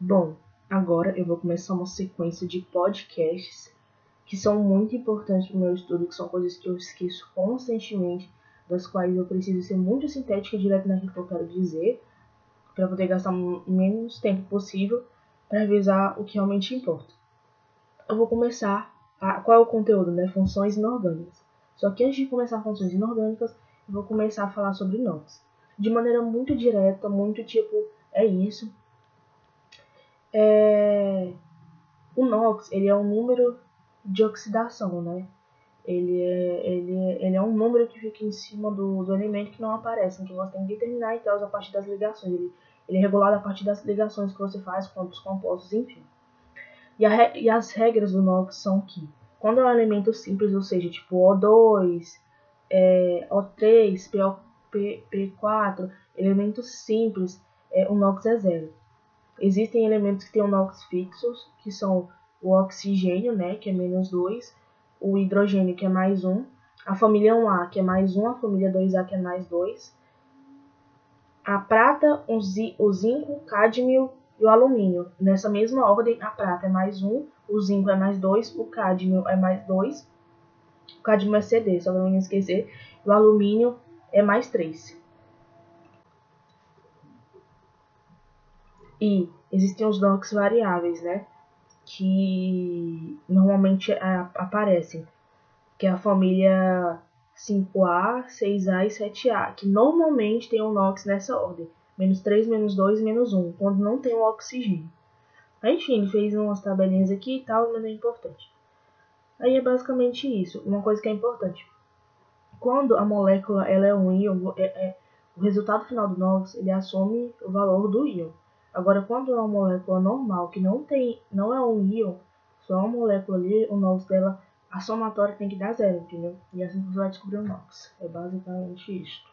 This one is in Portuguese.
Bom, agora eu vou começar uma sequência de podcasts que são muito importantes para o meu estudo, que são coisas que eu esqueço constantemente, das quais eu preciso ser muito sintética e direta naquilo que eu quero dizer, para poder gastar o menos tempo possível para revisar o que realmente importa. Eu vou começar a, qual é o conteúdo, né? Funções inorgânicas. Só que antes de começar funções inorgânicas, eu vou começar a falar sobre NOx. De maneira muito direta, muito tipo, é isso, é, o NOx ele é um número de oxidação, né? Ele é, ele, é, ele é um número que fica em cima do, do elemento que não aparece, que você tem que determinar e tal a partir das ligações. Ele, ele é regulado a partir das ligações que você faz com os compostos, enfim. E, a, e as regras do NOx são que, quando é um elemento simples, ou seja, tipo O2, é, O3, PO, P, P4, elementos simples, é, o NOx é zero. Existem elementos que têm o NOx fixos, que são o oxigênio, né, que é menos 2, o hidrogênio, que é mais 1, a família 1A, que é mais 1, a família 2A, que é mais 2, a prata, o zinco, o cádmio e o alumínio. Nessa mesma ordem, a prata é mais 1, o zinco é mais 2, o cádmio é mais 2, o cádmio é CD, só para não esquecer, o alumínio é mais 3. E existem os NOx variáveis, né? Que normalmente aparecem, que é a família 5A, 6A e 7A, que normalmente tem o NOx nessa ordem, menos 3, menos 2 menos 1, quando não tem o oxigênio. Aí, enfim, fez umas tabelinhas aqui e tal, mas não é importante. Aí é basicamente isso. Uma coisa que é importante. Quando a molécula ela é um íon, é, é, o resultado final do NOx ele assume o valor do íon. Agora, quando é uma molécula normal, que não tem, não é um íon, só uma molécula ali, o NOx dela, a somatória tem que dar zero, entendeu? E assim você vai descobrir o NOx. É basicamente isto.